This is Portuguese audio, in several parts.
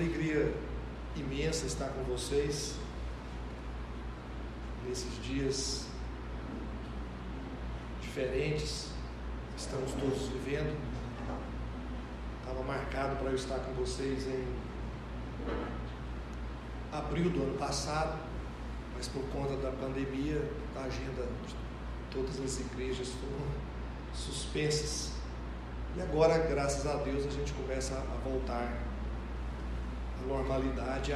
alegria imensa estar com vocês nesses dias diferentes que estamos todos vivendo. Estava marcado para eu estar com vocês em abril do ano passado, mas por conta da pandemia, a agenda de todas as igrejas foram suspensas. E agora, graças a Deus, a gente começa a voltar normalidade,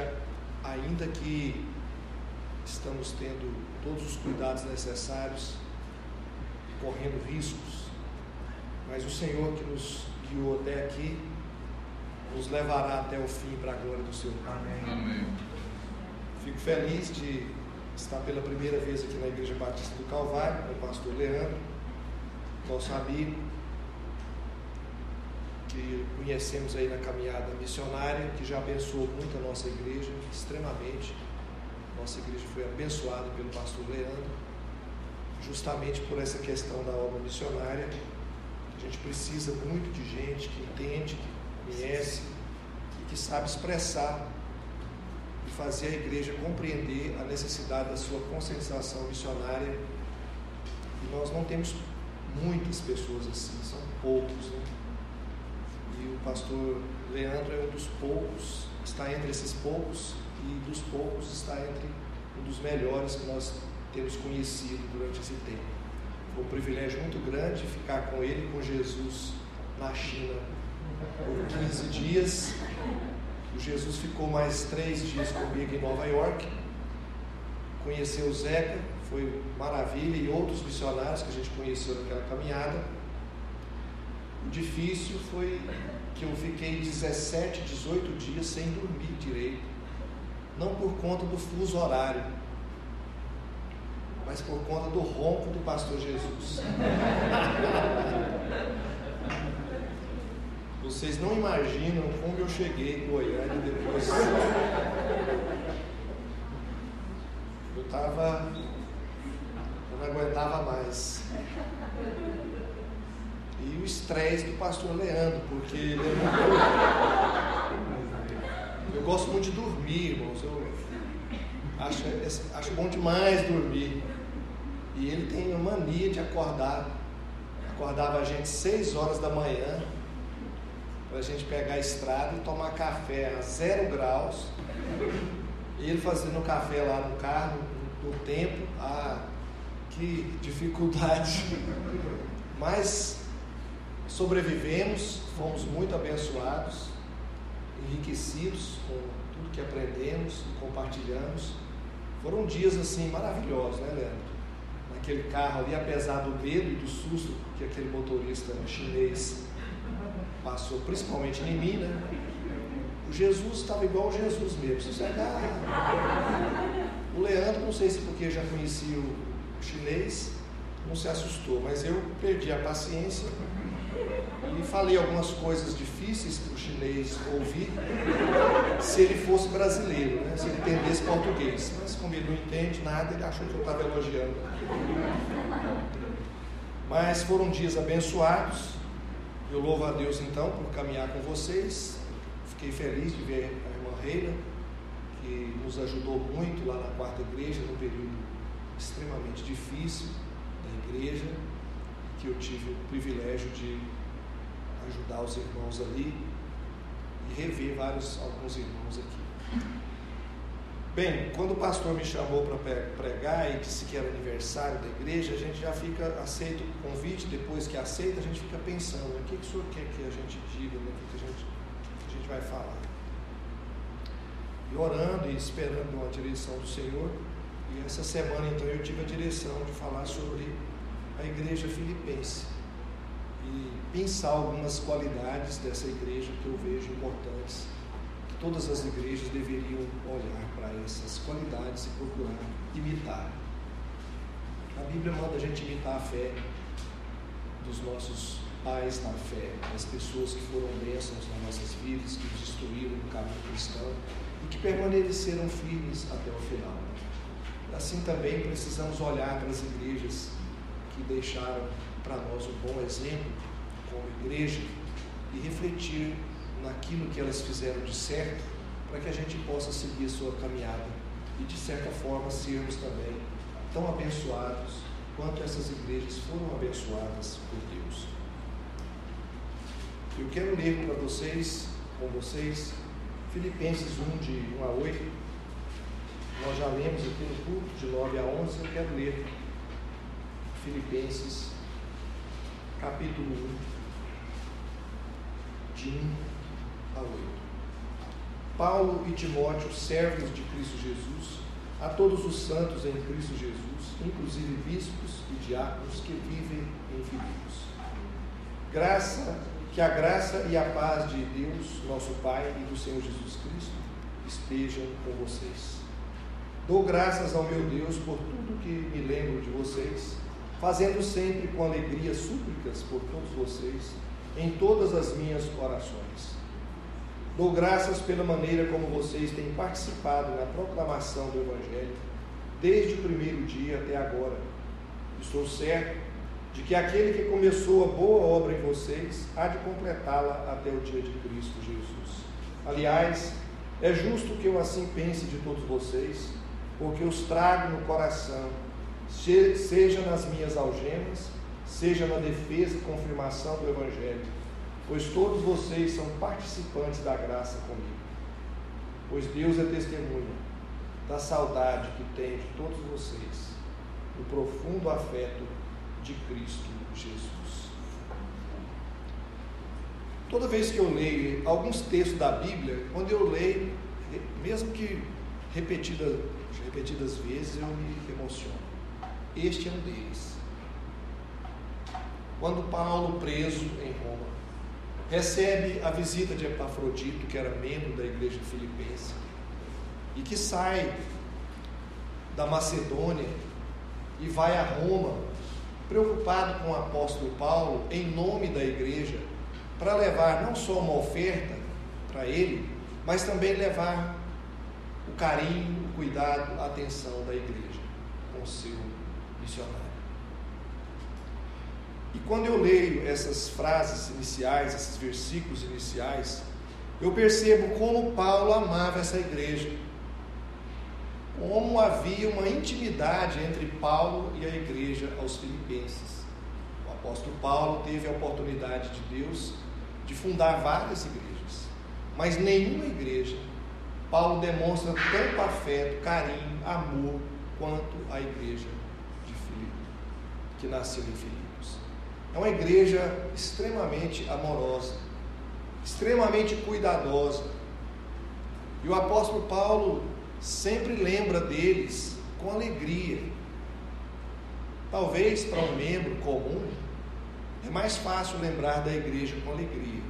ainda que estamos tendo todos os cuidados necessários, correndo riscos, mas o Senhor que nos guiou até aqui, nos levará até o fim para a glória do Senhor. Amém. Amém. Fico feliz de estar pela primeira vez aqui na Igreja Batista do Calvário, com o pastor Leandro, nosso amigo, que conhecemos aí na caminhada missionária, que já abençoou muito a nossa igreja, extremamente. Nossa igreja foi abençoada pelo pastor Leandro, justamente por essa questão da obra missionária. A gente precisa muito de gente que entende, que conhece e que sabe expressar e fazer a igreja compreender a necessidade da sua conscientização missionária. E nós não temos muitas pessoas assim, são poucos. Né? E o pastor Leandro é um dos poucos, está entre esses poucos, e dos poucos está entre um dos melhores que nós temos conhecido durante esse tempo. Foi um privilégio muito grande ficar com ele, com Jesus, na China, por 15 dias o Jesus ficou mais três dias comigo em Nova York, conheceu o Zeca, foi maravilha, e outros missionários que a gente conheceu naquela caminhada. Difícil foi que eu fiquei 17, 18 dias sem dormir direito, não por conta do fuso horário, mas por conta do ronco do pastor Jesus. Vocês não imaginam como eu cheguei em Goiânia depois. Eu estava. Eu não aguentava mais. Estresse do pastor Leandro, porque ele é muito... Eu gosto muito de dormir, irmãos. Eu acho, acho bom demais dormir. E ele tem a mania de acordar. Acordava a gente seis horas da manhã para a gente pegar a estrada e tomar café a zero graus. E ele fazendo café lá no carro, no tempo. Ah, que dificuldade. Mas sobrevivemos, fomos muito abençoados, enriquecidos com tudo que aprendemos e compartilhamos. Foram dias assim maravilhosos, né, Leandro? Naquele carro ali, apesar do medo e do susto que aquele motorista chinês passou, principalmente em mim, né? O Jesus estava igual o Jesus mesmo. Você O Leandro, não sei se porque já conhecia o chinês, não se assustou, mas eu perdi a paciência e falei algumas coisas difíceis para o chinês ouvir se ele fosse brasileiro, né? se ele entendesse português. Mas como ele não entende nada, ele achou que eu estava elogiando. Mas foram dias abençoados, eu louvo a Deus então por caminhar com vocês. Fiquei feliz de ver a irmã Reina, que nos ajudou muito lá na quarta igreja, num período extremamente difícil da igreja, que eu tive o privilégio de ajudar os irmãos ali e rever vários alguns irmãos aqui. Bem, quando o pastor me chamou para pregar e disse que era aniversário da igreja, a gente já fica, aceita o convite, depois que aceita, a gente fica pensando, o que, que o senhor quer que a gente diga, né? o que, que, a gente, que a gente vai falar. E orando e esperando a direção do Senhor. E essa semana então eu tive a direção de falar sobre a igreja filipense. E pensar algumas qualidades dessa igreja que eu vejo importantes todas as igrejas deveriam olhar para essas qualidades e procurar imitar. A Bíblia manda a gente imitar a fé dos nossos pais na fé, das pessoas que foram bênçãos nas nossas vidas, que nos instruíram no caminho cristão e que permaneceram firmes até o final. Assim também precisamos olhar para as igrejas que deixaram para nós um bom exemplo como igreja e refletir naquilo que elas fizeram de certo para que a gente possa seguir a sua caminhada e, de certa forma, sermos também tão abençoados quanto essas igrejas foram abençoadas por Deus. Eu quero ler para vocês, com vocês, Filipenses 1, de 1 a 8. Nós já lemos aqui no culto, de 9 a 11. Eu quero ler Filipenses, capítulo 1, de 1 a 8. Paulo e Timóteo, servos de Cristo Jesus, a todos os santos em Cristo Jesus, inclusive bispos e diáconos que vivem em Filipos. Graça que a graça e a paz de Deus, nosso Pai e do Senhor Jesus Cristo estejam com vocês. Dou graças ao meu Deus por tudo que me lembro de vocês, fazendo sempre com alegria súplicas por todos vocês, em todas as minhas orações. Dou graças pela maneira como vocês têm participado na proclamação do Evangelho, desde o primeiro dia até agora. Estou certo de que aquele que começou a boa obra em vocês há de completá-la até o dia de Cristo Jesus. Aliás, é justo que eu assim pense de todos vocês, porque os trago no coração, seja nas minhas algemas, seja na defesa e confirmação do Evangelho, pois todos vocês são participantes da graça comigo. Pois Deus é testemunha da saudade que tenho de todos vocês, do profundo afeto de Cristo Jesus. Toda vez que eu leio alguns textos da Bíblia, quando eu leio, mesmo que repetidas, repetidas vezes, eu me emociono. Este é um deles. Quando Paulo, preso em Roma, recebe a visita de Epafrodito, que era membro da igreja filipense, e que sai da Macedônia e vai a Roma preocupado com o apóstolo Paulo, em nome da igreja, para levar não só uma oferta para ele, mas também levar o carinho, o cuidado, a atenção da igreja com o seu missionário. E quando eu leio essas frases iniciais, esses versículos iniciais, eu percebo como Paulo amava essa igreja como havia uma intimidade entre Paulo e a igreja aos Filipenses. O apóstolo Paulo teve a oportunidade de Deus de fundar várias igrejas, mas nenhuma igreja Paulo demonstra tanto afeto, carinho, amor quanto a igreja que nasceu em Filipos. É uma igreja extremamente amorosa, extremamente cuidadosa. E o apóstolo Paulo sempre lembra deles com alegria. Talvez para um membro comum é mais fácil lembrar da igreja com alegria.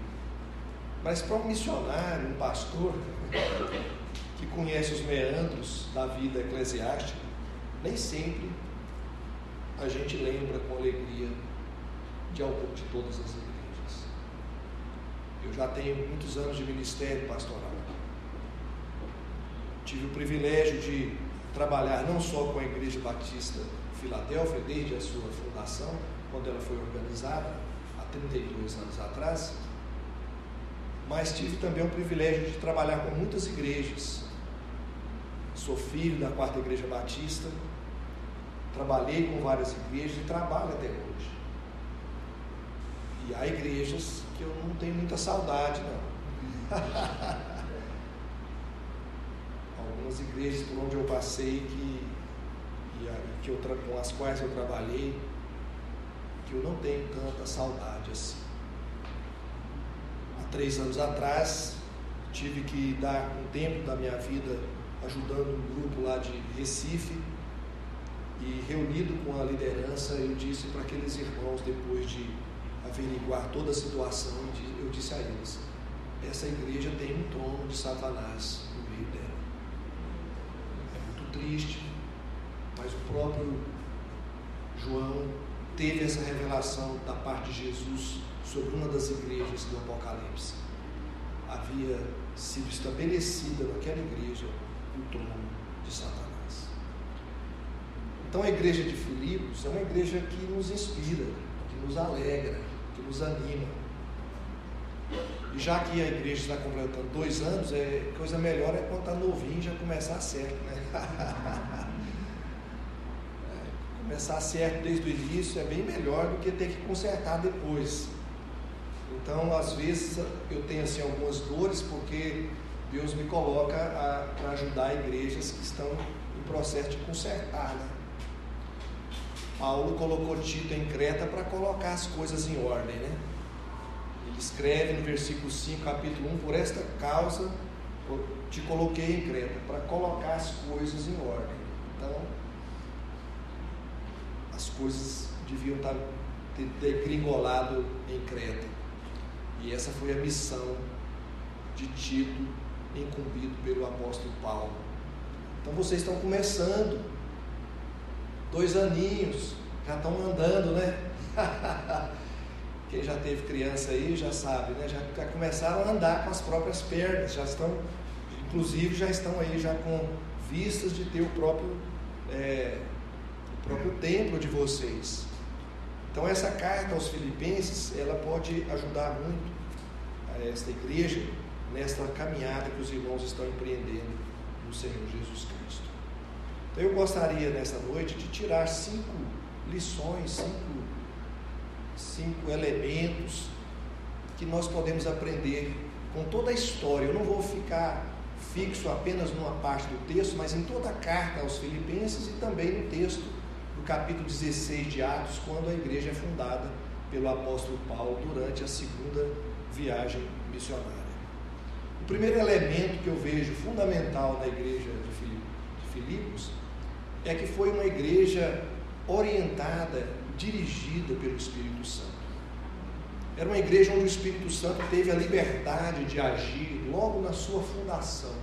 Mas para um missionário, um pastor que conhece os meandros da vida eclesiástica, nem sempre a gente lembra com alegria de, de todas as igrejas. Eu já tenho muitos anos de ministério pastoral tive o privilégio de trabalhar não só com a Igreja Batista Filadélfia, desde a sua fundação, quando ela foi organizada, há 32 anos atrás, mas tive também o privilégio de trabalhar com muitas igrejas. Sou filho da quarta igreja batista, trabalhei com várias igrejas e trabalho até hoje. E há igrejas que eu não tenho muita saudade, não. algumas igrejas por onde eu passei que, e, que eu, com as quais eu trabalhei, que eu não tenho tanta saudade assim. Há três anos atrás, tive que dar um tempo da minha vida ajudando um grupo lá de Recife e reunido com a liderança, eu disse para aqueles irmãos, depois de averiguar toda a situação, eu disse a eles: essa igreja tem um trono de Satanás no meio dela triste, mas o próprio João teve essa revelação da parte de Jesus sobre uma das igrejas do Apocalipse. Havia sido estabelecida naquela igreja o trono de Satanás. Então a igreja de Filipos é uma igreja que nos inspira, que nos alegra, que nos anima. E já que a igreja está completando dois anos, é, coisa melhor é quando está novinho já começar certo, né? começar certo desde o início é bem melhor do que ter que consertar depois. Então, às vezes, eu tenho assim, algumas dores porque Deus me coloca para ajudar igrejas que estão em processo de consertar. Né? Paulo colocou Tito em Creta para colocar as coisas em ordem. Né? Ele escreve no versículo 5, capítulo 1, por esta causa te coloquei em Creta, para colocar as coisas em ordem. Então, as coisas deviam estar degringolado em Creta. E essa foi a missão de Tito, incumbido pelo apóstolo Paulo. Então vocês estão começando, dois aninhos, já estão andando, né? Quem já teve criança aí já sabe, né? Já, já começaram a andar com as próprias pernas, já estão, inclusive já estão aí já com vistas de ter o próprio, é, o próprio templo de vocês. Então essa carta aos filipenses, ela pode ajudar muito a esta igreja nesta caminhada que os irmãos estão empreendendo no Senhor Jesus Cristo. Eu gostaria nessa noite de tirar cinco lições, cinco, cinco elementos que nós podemos aprender com toda a história. Eu não vou ficar fixo apenas numa parte do texto, mas em toda a carta aos Filipenses e também no texto do capítulo 16 de Atos, quando a igreja é fundada pelo apóstolo Paulo durante a segunda viagem missionária. O primeiro elemento que eu vejo fundamental da igreja de Filipos é que foi uma igreja orientada, dirigida pelo Espírito Santo. Era uma igreja onde o Espírito Santo teve a liberdade de agir logo na sua fundação.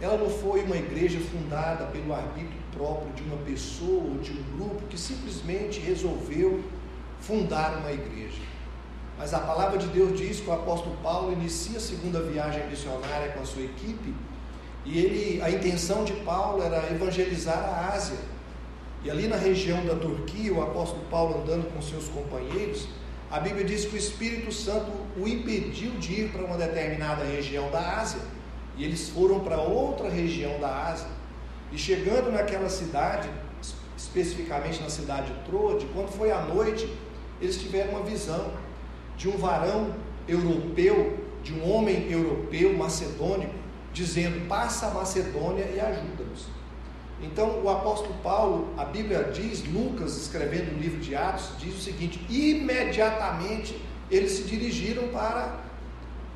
Ela não foi uma igreja fundada pelo arbítrio próprio de uma pessoa ou de um grupo que simplesmente resolveu fundar uma igreja. Mas a palavra de Deus diz que o apóstolo Paulo inicia a segunda viagem missionária com a sua equipe, e ele, a intenção de Paulo era evangelizar a Ásia. E ali na região da Turquia, o apóstolo Paulo andando com seus companheiros, a Bíblia diz que o Espírito Santo o impediu de ir para uma determinada região da Ásia. E eles foram para outra região da Ásia. E chegando naquela cidade, especificamente na cidade de Troade, quando foi à noite, eles tiveram uma visão de um varão europeu, de um homem europeu macedônico, dizendo: passa a Macedônia e ajuda-nos. Então, o apóstolo Paulo, a Bíblia diz, Lucas, escrevendo o livro de Atos, diz o seguinte: imediatamente eles se dirigiram para,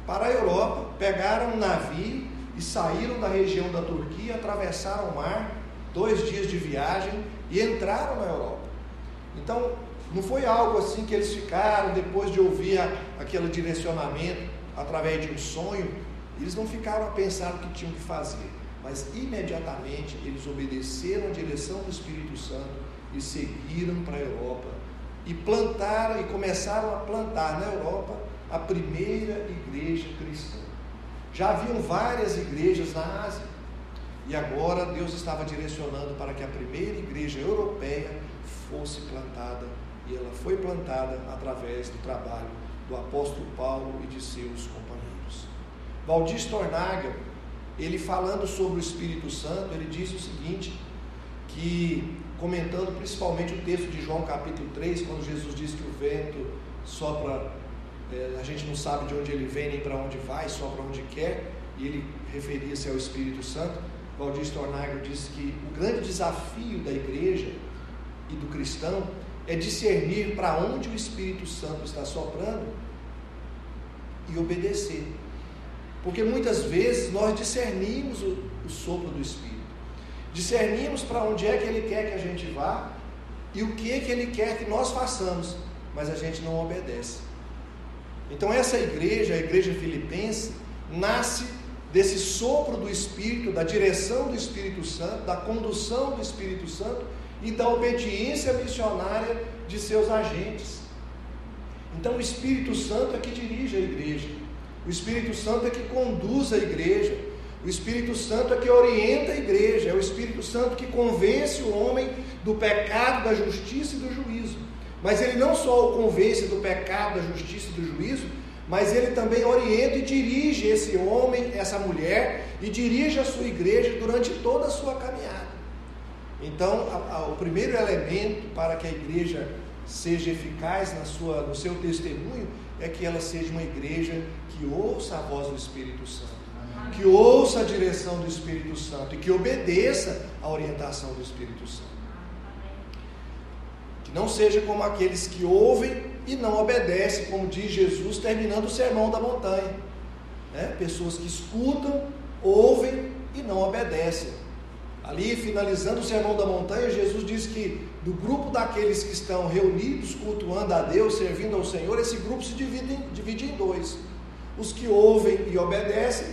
para a Europa, pegaram um navio e saíram da região da Turquia, atravessaram o mar, dois dias de viagem e entraram na Europa. Então, não foi algo assim que eles ficaram depois de ouvir a, aquele direcionamento através de um sonho, eles não ficaram a pensar o que tinham que fazer, mas imediatamente eles obedeceram a direção do Espírito Santo e seguiram para a Europa e plantaram e começaram a plantar na Europa a primeira igreja cristã. Já haviam várias igrejas na Ásia e agora Deus estava direcionando para que a primeira igreja europeia fosse plantada e ela foi plantada através do trabalho do apóstolo Paulo e de seus companheiros. Valdir Stornaga, ele falando sobre o Espírito Santo, ele diz o seguinte, que comentando principalmente o texto de João capítulo 3, quando Jesus diz que o vento sopra, é, a gente não sabe de onde ele vem nem para onde vai, só para onde quer, e ele referia-se ao Espírito Santo. Valdir Stornaga diz que o grande desafio da igreja e do cristão é discernir para onde o Espírito Santo está soprando e obedecer. Porque muitas vezes nós discernimos o, o sopro do Espírito, discernimos para onde é que Ele quer que a gente vá e o que é que Ele quer que nós façamos, mas a gente não obedece. Então, essa igreja, a igreja filipense, nasce desse sopro do Espírito, da direção do Espírito Santo, da condução do Espírito Santo e da obediência missionária de seus agentes. Então o Espírito Santo é que dirige a igreja, o Espírito Santo é que conduz a igreja, o Espírito Santo é que orienta a igreja, é o Espírito Santo que convence o homem do pecado, da justiça e do juízo. Mas ele não só o convence do pecado, da justiça e do juízo, mas ele também orienta e dirige esse homem, essa mulher, e dirige a sua igreja durante toda a sua caminhada. Então, a, a, o primeiro elemento para que a igreja seja eficaz na sua, no seu testemunho é que ela seja uma igreja que ouça a voz do Espírito Santo, que ouça a direção do Espírito Santo e que obedeça a orientação do Espírito Santo. Que não seja como aqueles que ouvem e não obedecem, como diz Jesus terminando o sermão da montanha. Né? Pessoas que escutam, ouvem e não obedecem. Ali, finalizando o sermão da montanha, Jesus diz que do grupo daqueles que estão reunidos, cultuando a Deus, servindo ao Senhor, esse grupo se divide, divide em dois: os que ouvem e obedecem,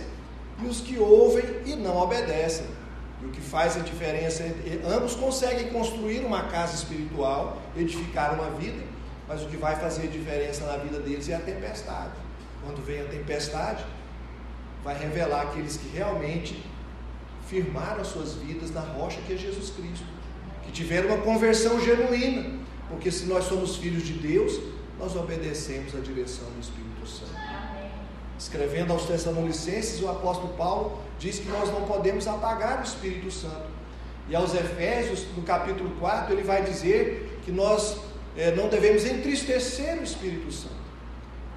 e os que ouvem e não obedecem. E o que faz a diferença, ambos conseguem construir uma casa espiritual, edificar uma vida, mas o que vai fazer diferença na vida deles é a tempestade. Quando vem a tempestade, vai revelar aqueles que realmente firmaram as suas vidas na rocha que é Jesus Cristo, que tiveram uma conversão genuína, porque se nós somos filhos de Deus, nós obedecemos a direção do Espírito Santo. Escrevendo aos Tessalonicenses, o apóstolo Paulo diz que nós não podemos apagar o Espírito Santo. E aos Efésios, no capítulo 4, ele vai dizer que nós é, não devemos entristecer o Espírito Santo.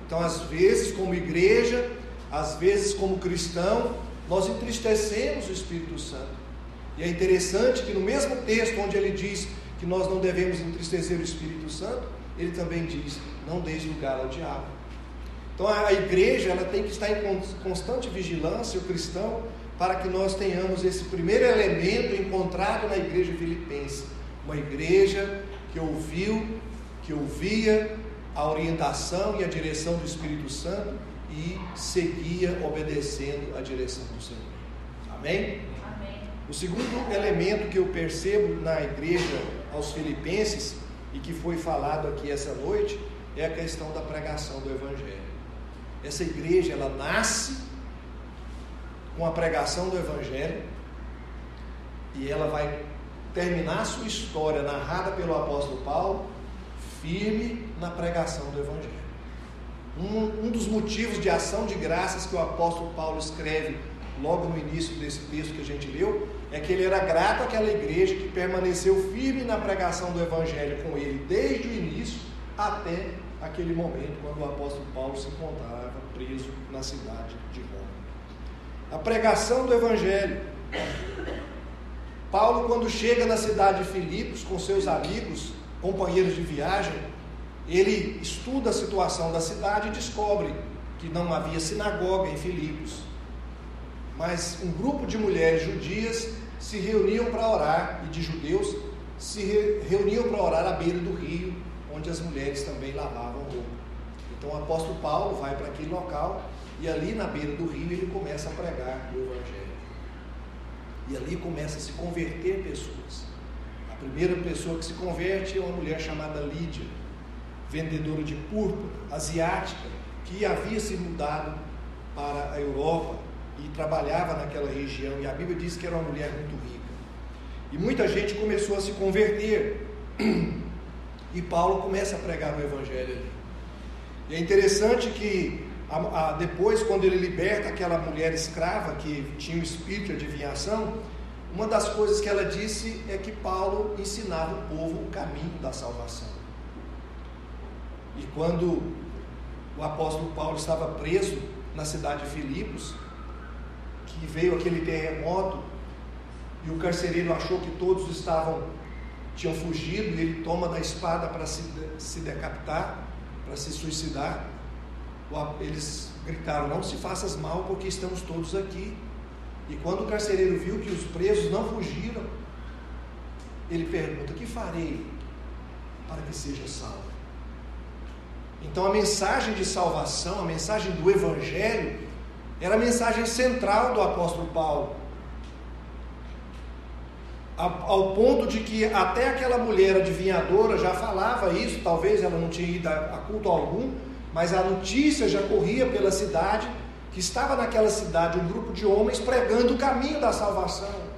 Então, às vezes, como igreja, às vezes, como cristão, nós entristecemos o Espírito Santo. E é interessante que no mesmo texto onde ele diz que nós não devemos entristecer o Espírito Santo, ele também diz: não deixe lugar ao diabo. Então a igreja ela tem que estar em constante vigilância, o cristão, para que nós tenhamos esse primeiro elemento encontrado na igreja filipense. Uma igreja que ouviu, que ouvia a orientação e a direção do Espírito Santo e seguia obedecendo a direção do Senhor. Amém? Amém? O segundo elemento que eu percebo na igreja aos filipenses e que foi falado aqui essa noite é a questão da pregação do Evangelho. Essa igreja ela nasce com a pregação do Evangelho e ela vai terminar sua história narrada pelo apóstolo Paulo firme na pregação do Evangelho. Um, um dos motivos de ação de graças que o apóstolo Paulo escreve logo no início desse texto que a gente leu é que ele era grato àquela igreja que permaneceu firme na pregação do Evangelho com ele desde o início até aquele momento quando o apóstolo Paulo se encontrava preso na cidade de Roma. A pregação do Evangelho. Paulo, quando chega na cidade de Filipos com seus amigos, companheiros de viagem, ele estuda a situação da cidade e descobre que não havia sinagoga em Filipos. Mas um grupo de mulheres judias se reuniam para orar, e de judeus se reuniam para orar à beira do rio, onde as mulheres também lavavam roupa. Então o apóstolo Paulo vai para aquele local e ali na beira do rio ele começa a pregar o Evangelho. E ali começa a se converter pessoas. A primeira pessoa que se converte é uma mulher chamada Lídia, vendedora de púrpura, asiática, que havia se mudado para a Europa e trabalhava naquela região. E a Bíblia diz que era uma mulher muito rica. E muita gente começou a se converter. E Paulo começa a pregar o Evangelho ali. E é interessante que a, a, depois, quando ele liberta aquela mulher escrava que tinha o espírito de adivinhação, uma das coisas que ela disse é que Paulo ensinava o povo o caminho da salvação. E quando o apóstolo Paulo estava preso na cidade de Filipos, que veio aquele terremoto e o carcereiro achou que todos estavam tinham fugido e ele toma da espada para se, se decapitar para se suicidar, eles gritaram: Não se faças mal, porque estamos todos aqui. E quando o carcereiro viu que os presos não fugiram, ele pergunta: Que farei para que seja salvo? Então a mensagem de salvação, a mensagem do Evangelho, era a mensagem central do apóstolo Paulo ao ponto de que até aquela mulher adivinhadora já falava isso, talvez ela não tinha ido a culto algum, mas a notícia já corria pela cidade, que estava naquela cidade um grupo de homens pregando o caminho da salvação.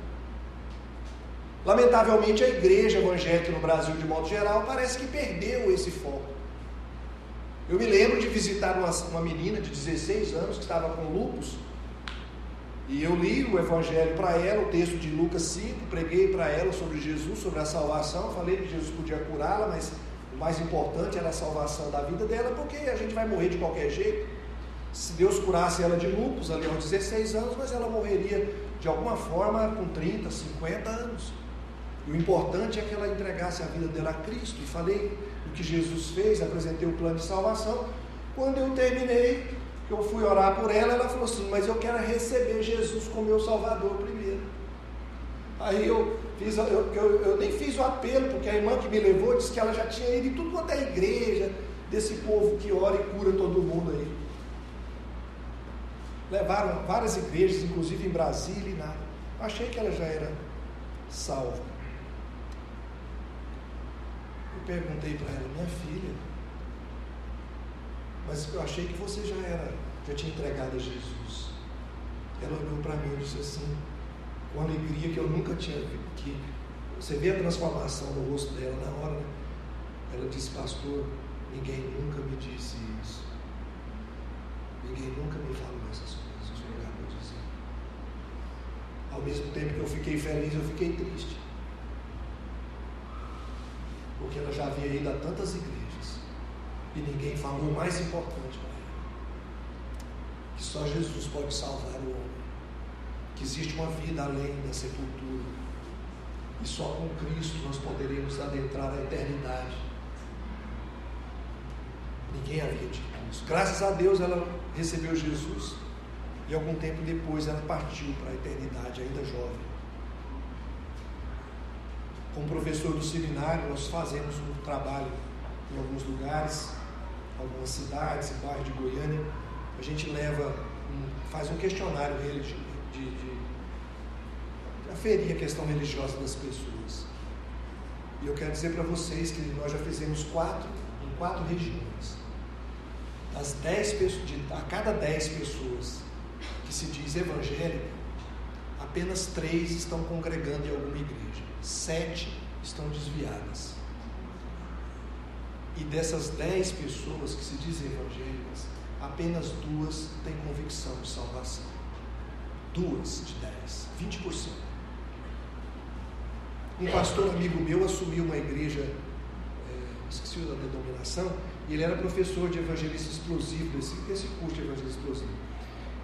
Lamentavelmente, a igreja evangélica no Brasil, de modo geral, parece que perdeu esse foco. Eu me lembro de visitar uma, uma menina de 16 anos que estava com lupus. E eu li o Evangelho para ela, o texto de Lucas 5, preguei para ela sobre Jesus, sobre a salvação. Falei que Jesus podia curá-la, mas o mais importante era a salvação da vida dela, porque a gente vai morrer de qualquer jeito. Se Deus curasse ela de lupus ali aos 16 anos, mas ela morreria de alguma forma com 30, 50 anos. O importante é que ela entregasse a vida dela a Cristo. E falei o que Jesus fez, apresentei o plano de salvação. Quando eu terminei, eu fui orar por ela, ela falou assim: Mas eu quero receber Jesus como meu Salvador primeiro. Aí eu fiz, eu, eu, eu, nem fiz o apelo, porque a irmã que me levou disse que ela já tinha ido em tudo quanto é igreja, desse povo que ora e cura todo mundo aí. Levaram várias igrejas, inclusive em Brasília e nada. Achei que ela já era salva. Perguntei para ela, minha filha, mas eu achei que você já era, já tinha entregado a Jesus. Ela olhou para mim e disse assim, com alegria que eu nunca tinha que você vê a transformação no rosto dela na hora, né? Ela disse, pastor, ninguém nunca me disse isso. Ninguém nunca me falou essas coisas, o Senhor dizer. Ao mesmo tempo que eu fiquei feliz, eu fiquei triste. Porque ela já havia ido a tantas igrejas e ninguém falou o mais importante para ela: que só Jesus pode salvar o homem, que existe uma vida além da sepultura, e só com Cristo nós poderemos adentrar a eternidade. Ninguém havia dito isso. Graças a Deus ela recebeu Jesus e algum tempo depois ela partiu para a eternidade, ainda jovem. Como professor do seminário, nós fazemos um trabalho em alguns lugares, algumas cidades, em bairro de Goiânia. A gente leva, faz um questionário de, de, de, de aferir a questão religiosa das pessoas. E eu quero dizer para vocês que nós já fizemos quatro, em quatro regiões. Das dez de, a cada dez pessoas que se diz evangélica, apenas três estão congregando em alguma igreja, sete estão desviadas. E dessas dez pessoas que se dizem evangélicas, apenas duas têm convicção de salvação. Duas de dez, 20%. Um pastor amigo meu assumiu uma igreja, é, esqueci da denominação, e ele era professor de evangelista explosivo, desse, desse curso de evangelista explosivo.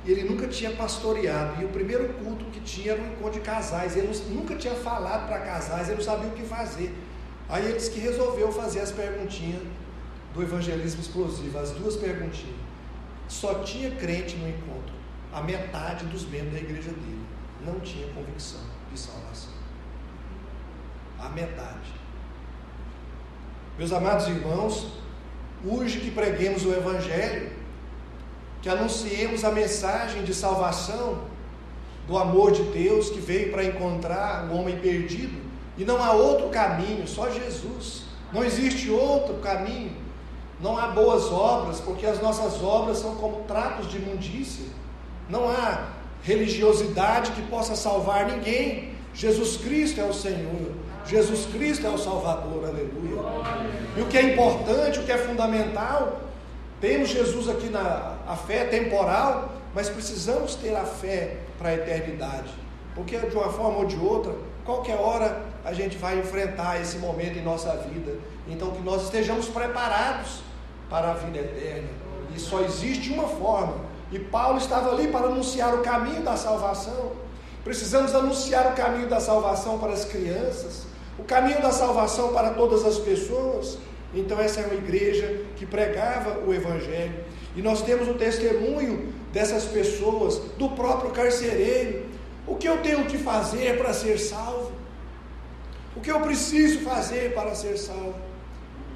E ele nunca tinha pastoreado, e o primeiro culto que tinha era um encontro de casais. Ele nunca tinha falado para casais, ele não sabia o que fazer. Aí ele disse que resolveu fazer as perguntinhas do evangelismo explosivo, as duas perguntinhas. Só tinha crente no encontro. A metade dos membros da igreja dele não tinha convicção de salvação. A metade. Meus amados irmãos, urge que preguemos o evangelho, que anunciemos a mensagem de salvação do amor de Deus que veio para encontrar o homem perdido e não há outro caminho, só Jesus. Não existe outro caminho. Não há boas obras, porque as nossas obras são como trapos de imundícia. Não há religiosidade que possa salvar ninguém. Jesus Cristo é o Senhor. Jesus Cristo é o Salvador, aleluia. E o que é importante, o que é fundamental, temos Jesus aqui na a fé temporal, mas precisamos ter a fé para a eternidade. Porque de uma forma ou de outra, qualquer hora a gente vai enfrentar esse momento em nossa vida. Então que nós estejamos preparados para a vida eterna. E só existe uma forma. E Paulo estava ali para anunciar o caminho da salvação. Precisamos anunciar o caminho da salvação para as crianças, o caminho da salvação para todas as pessoas. Então, essa é uma igreja que pregava o Evangelho. E nós temos o testemunho dessas pessoas, do próprio carcereiro. O que eu tenho que fazer para ser salvo? O que eu preciso fazer para ser salvo?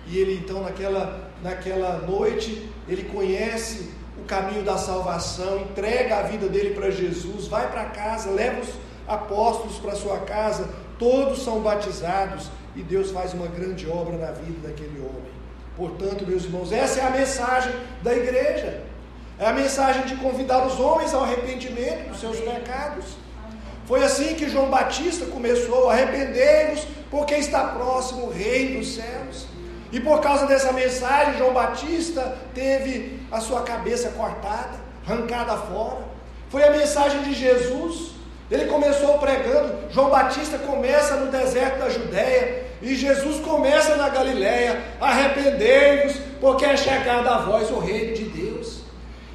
E ele então, naquela, naquela noite, ele conhece o caminho da salvação, entrega a vida dele para Jesus, vai para casa, leva os apóstolos para sua casa, todos são batizados e Deus faz uma grande obra na vida daquele homem. Portanto, meus irmãos, essa é a mensagem da igreja. É a mensagem de convidar os homens ao arrependimento dos seus pecados. Foi assim que João Batista começou: arrependei-vos, porque está próximo o Rei dos céus. E por causa dessa mensagem, João Batista teve a sua cabeça cortada, arrancada fora. Foi a mensagem de Jesus. Ele começou pregando. João Batista começa no deserto da Judéia. E Jesus começa na Galiléia. Arrependei-vos, porque é chegada a vós o reino de.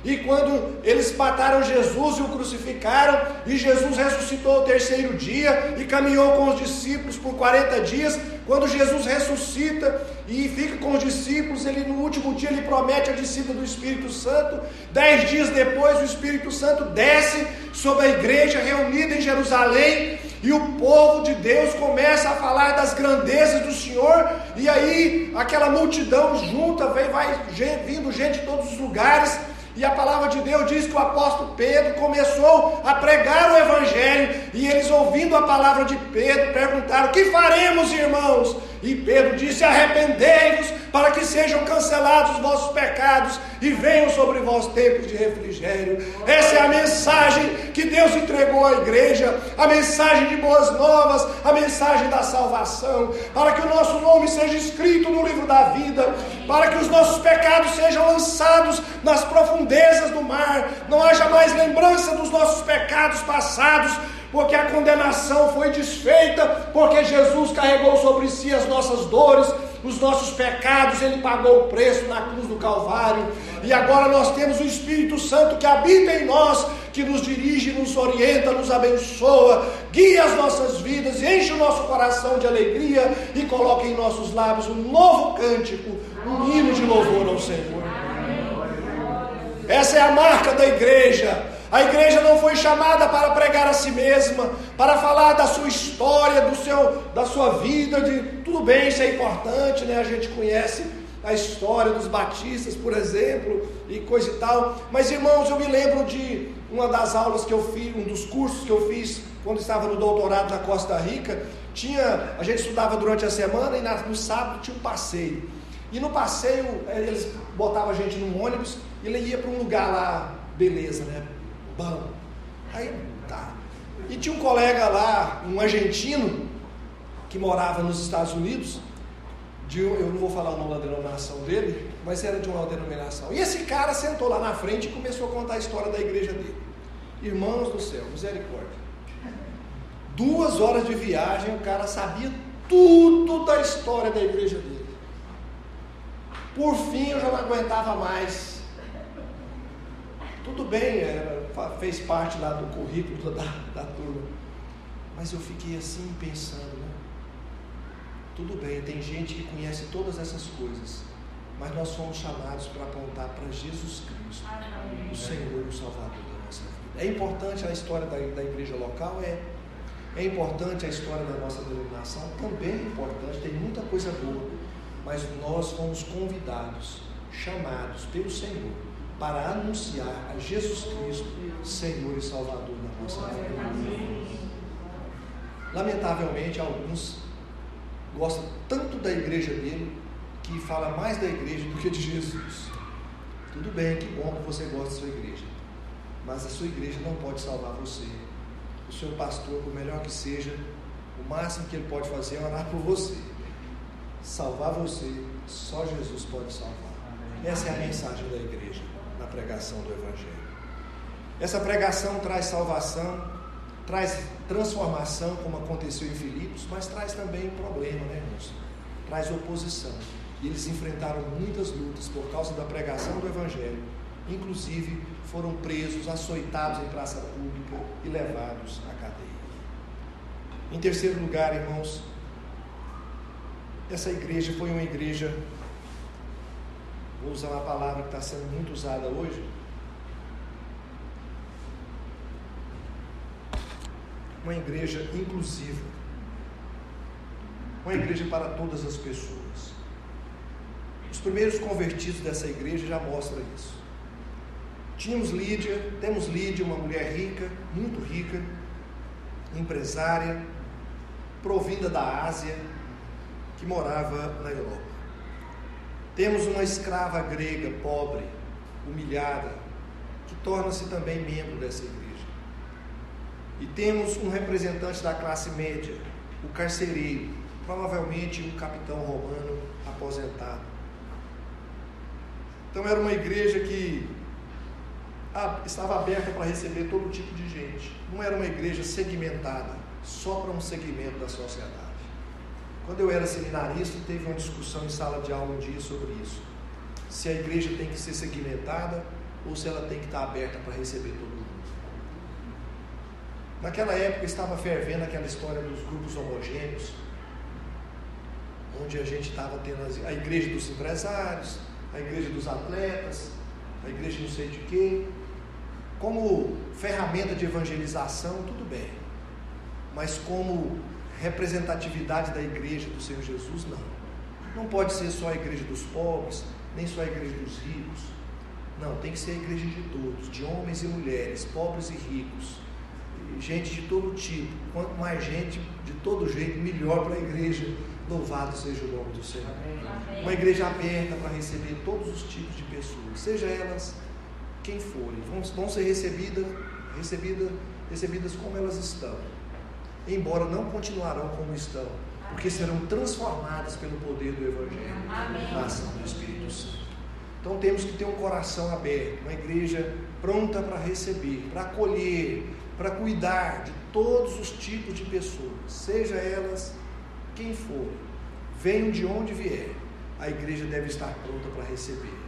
E quando eles mataram Jesus e o crucificaram, e Jesus ressuscitou o terceiro dia e caminhou com os discípulos por 40 dias, quando Jesus ressuscita e fica com os discípulos, ele no último dia ele promete a descida do Espírito Santo. Dez dias depois, o Espírito Santo desce sobre a igreja reunida em Jerusalém, e o povo de Deus começa a falar das grandezas do Senhor, e aí aquela multidão junta, vem, vai vindo gente de todos os lugares e a palavra de Deus diz que o apóstolo Pedro começou a pregar o Evangelho, e eles, ouvindo a palavra de Pedro, perguntaram: Que faremos, irmãos? E Pedro disse: Arrependei-vos, para que sejam cancelados os vossos pecados e venham sobre vós tempos de refrigério. Essa é a mensagem que Deus entregou à igreja, a mensagem de boas novas, a mensagem da salvação, para que o nosso nome seja escrito no livro da vida, para que os nossos pecados sejam lançados nas profundezas do mar, não haja mais lembrança dos nossos pecados passados porque a condenação foi desfeita, porque Jesus carregou sobre si as nossas dores, os nossos pecados, ele pagou o preço na cruz do Calvário, e agora nós temos o Espírito Santo que habita em nós, que nos dirige, nos orienta, nos abençoa, guia as nossas vidas, enche o nosso coração de alegria e coloca em nossos lábios um novo cântico, um hino de louvor ao Senhor. Essa é a marca da igreja a igreja não foi chamada para pregar a si mesma, para falar da sua história, do seu, da sua vida, de tudo bem, isso é importante, né? A gente conhece a história dos batistas, por exemplo, e coisa e tal. Mas irmãos, eu me lembro de uma das aulas que eu fiz, um dos cursos que eu fiz quando estava no doutorado na Costa Rica. Tinha, a gente estudava durante a semana e no sábado tinha um passeio. E no passeio eh, eles botavam a gente num ônibus ele ia para um lugar lá, beleza, né? bom. Aí tá. E tinha um colega lá, um argentino, que morava nos Estados Unidos, de, eu não vou falar o nome da denominação dele, mas era de uma denominação. E esse cara sentou lá na frente e começou a contar a história da igreja dele. Irmãos do céu, misericórdia. Duas horas de viagem, o cara sabia tudo da história da igreja dele. Por fim, eu já não aguentava mais. Tudo bem, era fez parte lá do currículo da, da turma. Mas eu fiquei assim pensando, né? Tudo bem, tem gente que conhece todas essas coisas, mas nós fomos chamados para apontar para Jesus Cristo, o Senhor e o Salvador da nossa vida. É importante a história da, da igreja local? É. É importante a história da nossa denominação? Também é importante, tem muita coisa boa. Mas nós fomos convidados, chamados pelo Senhor para anunciar a Jesus Cristo, Senhor e Salvador da nossa vida. Lamentavelmente, alguns gostam tanto da igreja dele que fala mais da igreja do que de Jesus. Tudo bem, que bom que você gosta da sua igreja, mas a sua igreja não pode salvar você. O seu pastor, por melhor que seja, o máximo que ele pode fazer é orar por você. Salvar você, só Jesus pode salvar. Essa é a mensagem da igreja pregação do Evangelho. Essa pregação traz salvação, traz transformação, como aconteceu em Filipos, mas traz também problema, né, irmãos? Traz oposição. E eles enfrentaram muitas lutas por causa da pregação do Evangelho. Inclusive, foram presos, açoitados em praça pública e levados à cadeia. Em terceiro lugar, irmãos, essa igreja foi uma igreja vou usar uma palavra que está sendo muito usada hoje. Uma igreja inclusiva. Uma igreja para todas as pessoas. Os primeiros convertidos dessa igreja já mostram isso. Tínhamos Lídia, temos Lídia, uma mulher rica, muito rica, empresária, provinda da Ásia, que morava na Europa. Temos uma escrava grega pobre, humilhada, que torna-se também membro dessa igreja. E temos um representante da classe média, o carcereiro, provavelmente um capitão romano aposentado. Então era uma igreja que estava aberta para receber todo tipo de gente. Não era uma igreja segmentada, só para um segmento da sociedade. Quando eu era seminarista, teve uma discussão em sala de aula um dia sobre isso. Se a igreja tem que ser segmentada ou se ela tem que estar aberta para receber todo mundo. Naquela época estava fervendo aquela história dos grupos homogêneos, onde a gente estava tendo a igreja dos empresários, a igreja dos atletas, a igreja não sei de quê, como ferramenta de evangelização, tudo bem. Mas como representatividade da igreja do Senhor Jesus, não. Não pode ser só a igreja dos pobres, nem só a igreja dos ricos. Não, tem que ser a igreja de todos, de homens e mulheres, pobres e ricos, gente de todo tipo. Quanto mais gente, de todo jeito, melhor para a igreja. Louvado seja o nome do Senhor. Amém. Uma igreja aberta para receber todos os tipos de pessoas, seja elas quem forem, vão, vão ser recebidas, recebidas, recebidas como elas estão, embora não continuarão como estão, porque serão transformadas pelo poder do Evangelho, Amém. na ação do Espírito Santo. Então temos que ter um coração aberto, uma igreja pronta para receber, para acolher, para cuidar de todos os tipos de pessoas, seja elas quem for, venham de onde vier, a igreja deve estar pronta para receber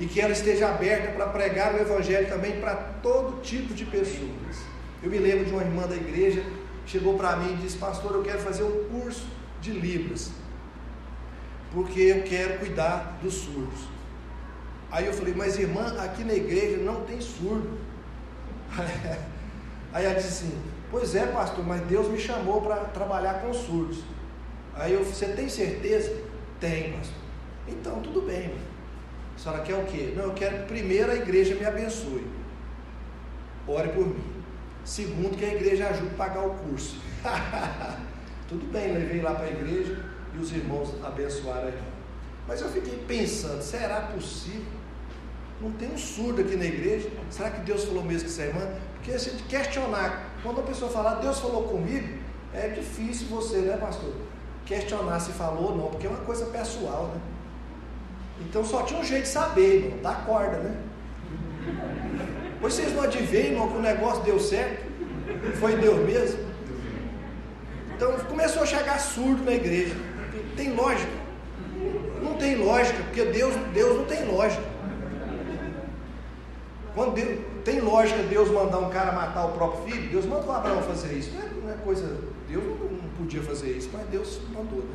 e que ela esteja aberta para pregar o Evangelho também para todo tipo de pessoas. Eu me lembro de uma irmã da igreja, chegou para mim e disse: Pastor, eu quero fazer um curso de Libras, porque eu quero cuidar dos surdos. Aí eu falei: Mas irmã, aqui na igreja não tem surdo. Aí ela disse assim: Pois é, pastor, mas Deus me chamou para trabalhar com surdos. Aí eu, você tem certeza? Tem, pastor. Então tudo bem, irmão. A senhora quer o quê? Não, eu quero que primeiro a igreja me abençoe. Ore por mim. Segundo, que a igreja ajude a pagar o curso. Tudo bem, levei lá para a igreja e os irmãos abençoaram a. Mas eu fiquei pensando, será possível? Não tem um surdo aqui na igreja? Será que Deus falou mesmo com essa irmã? Porque se a gente questionar, quando a pessoa falar, Deus falou comigo, é difícil você, né, pastor? Questionar se falou ou não, porque é uma coisa pessoal, né? Então só tinha um jeito de saber, irmão, da corda, né? Vocês não adivinham, que o negócio deu certo? Foi Deus mesmo? Então começou a chegar surdo na igreja. Tem lógica? Não tem lógica, porque Deus, Deus não tem lógica. Quando Deus, tem lógica Deus mandar um cara matar o próprio filho, Deus mandou Abraão fazer isso. Não é, não é coisa. Deus não podia fazer isso, mas Deus mandou, né?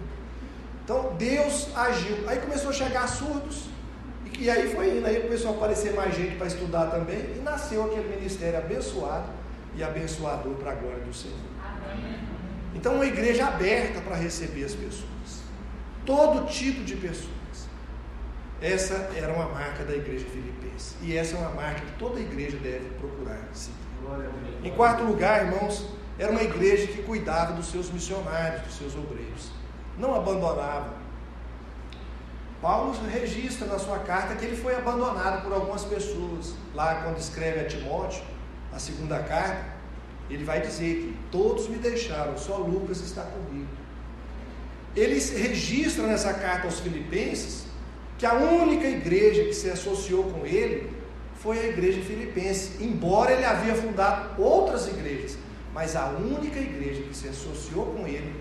Então Deus agiu. Aí começou a chegar surdos. E, aí foi indo. Aí começou a aparecer mais gente para estudar também. E nasceu aquele ministério abençoado e abençoador para a glória do Senhor. Amém. Então, uma igreja aberta para receber as pessoas. Todo tipo de pessoas. Essa era uma marca da igreja filipense. E essa é uma marca que toda igreja deve procurar seguir. Em quarto lugar, irmãos, era uma igreja que cuidava dos seus missionários, dos seus obreiros não abandonava. Paulo registra na sua carta que ele foi abandonado por algumas pessoas. Lá, quando escreve a Timóteo, a segunda carta, ele vai dizer que todos me deixaram, só Lucas está comigo. Ele registra nessa carta aos Filipenses que a única igreja que se associou com ele foi a igreja filipense, embora ele havia fundado outras igrejas, mas a única igreja que se associou com ele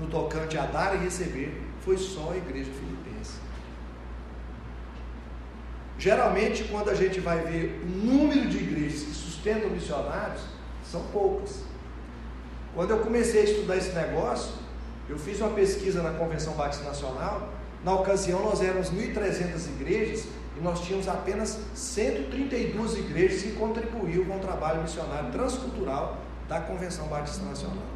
no tocante a dar e receber foi só a igreja filipense. Geralmente, quando a gente vai ver o número de igrejas que sustentam missionários, são poucas. Quando eu comecei a estudar esse negócio, eu fiz uma pesquisa na Convenção Batista Nacional. Na ocasião, nós éramos 1.300 igrejas e nós tínhamos apenas 132 igrejas que contribuíam com o trabalho missionário transcultural da Convenção Batista Nacional.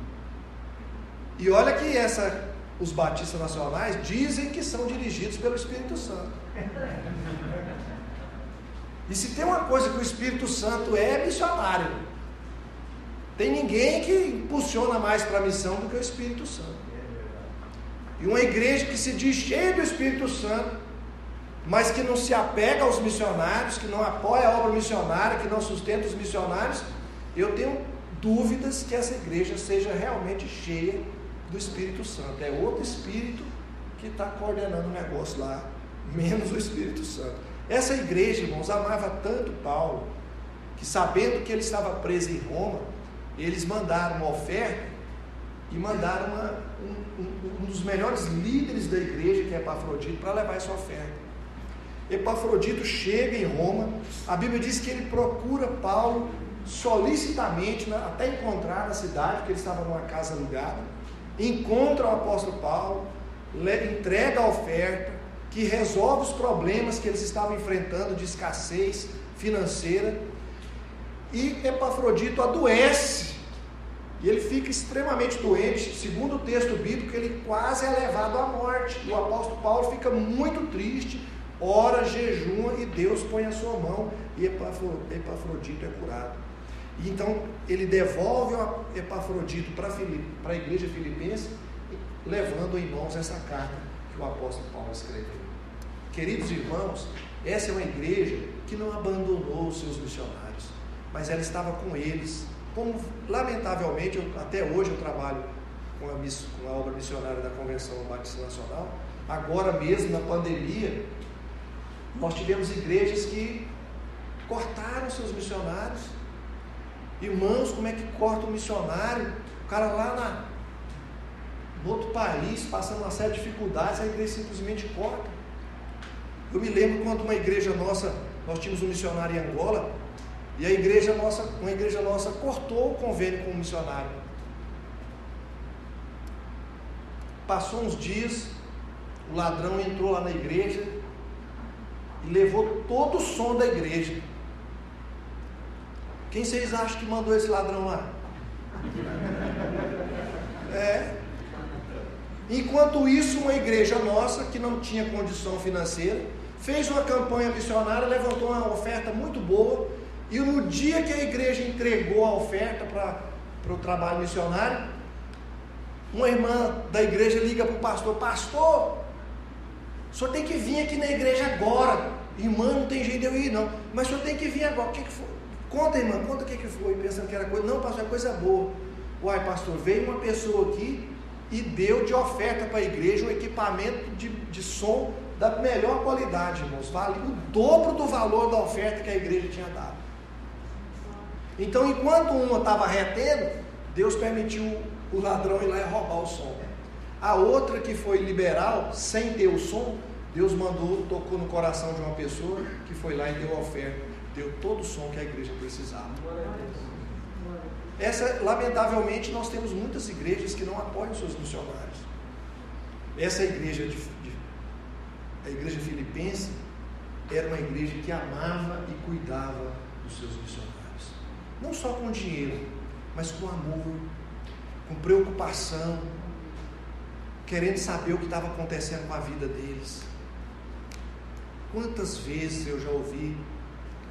E olha que essa, os batistas nacionais dizem que são dirigidos pelo Espírito Santo. E se tem uma coisa que o Espírito Santo é, é missionário. Tem ninguém que impulsiona mais para a missão do que o Espírito Santo. E uma igreja que se diz cheia do Espírito Santo, mas que não se apega aos missionários, que não apoia a obra missionária, que não sustenta os missionários, eu tenho dúvidas que essa igreja seja realmente cheia do Espírito Santo. É outro Espírito que está coordenando o negócio lá, menos o Espírito Santo. Essa igreja, irmãos, amava tanto Paulo, que sabendo que ele estava preso em Roma, eles mandaram uma oferta e mandaram uma, um, um, um, dos melhores líderes da igreja, que é Epafrodito, para levar essa oferta. Epafrodito chega em Roma, a Bíblia diz que ele procura Paulo solicitamente, até encontrar na cidade, porque ele estava numa casa alugada, encontra o apóstolo Paulo, entrega a oferta, que resolve os problemas que eles estavam enfrentando de escassez financeira, e Epafrodito adoece e ele fica extremamente doente, segundo o texto bíblico, ele quase é levado à morte. E o apóstolo Paulo fica muito triste, ora, jejuma e Deus põe a sua mão e Epafrodito é curado. E então ele devolve o Epafrodito para a igreja filipense, levando em mãos essa carta que o apóstolo Paulo escreveu. Queridos irmãos, essa é uma igreja que não abandonou os seus missionários, mas ela estava com eles como lamentavelmente, eu, até hoje eu trabalho com a, com a, obra missionária da Convenção Batista Nacional, agora mesmo na pandemia, nós tivemos igrejas que cortaram seus missionários. Irmãos, como é que corta um missionário? O cara lá na, no outro país, passando uma série de dificuldades, a igreja simplesmente corta. Eu me lembro quando uma igreja nossa, nós tínhamos um missionário em Angola, e a igreja nossa, uma igreja nossa cortou o convênio com o missionário. Passou uns dias, o ladrão entrou lá na igreja e levou todo o som da igreja. Quem vocês acham que mandou esse ladrão lá? É. Enquanto isso, uma igreja nossa, que não tinha condição financeira, fez uma campanha missionária, levantou uma oferta muito boa e no dia que a igreja entregou a oferta para o trabalho missionário, uma irmã da igreja liga para o pastor: Pastor, o senhor tem que vir aqui na igreja agora. Irmã, não tem jeito de eu ir, não. Mas o senhor tem que vir agora. O que, que foi? Conta, irmã, conta o que, que foi. Pensando que era coisa. Não, pastor, é coisa boa. Uai, pastor, veio uma pessoa aqui e deu de oferta para a igreja um equipamento de, de som da melhor qualidade, irmãos. Vale o dobro do valor da oferta que a igreja tinha dado. Então, enquanto uma estava retendo, Deus permitiu o ladrão ir lá e roubar o som. A outra que foi liberal, sem ter o som, Deus mandou, tocou no coração de uma pessoa que foi lá e deu a oferta, deu todo o som que a igreja precisava. Essa, lamentavelmente, nós temos muitas igrejas que não apoiam seus missionários. Essa igreja de, de, a igreja filipense era uma igreja que amava e cuidava dos seus missionários. Não só com dinheiro, mas com amor, com preocupação, querendo saber o que estava acontecendo com a vida deles. Quantas vezes eu já ouvi,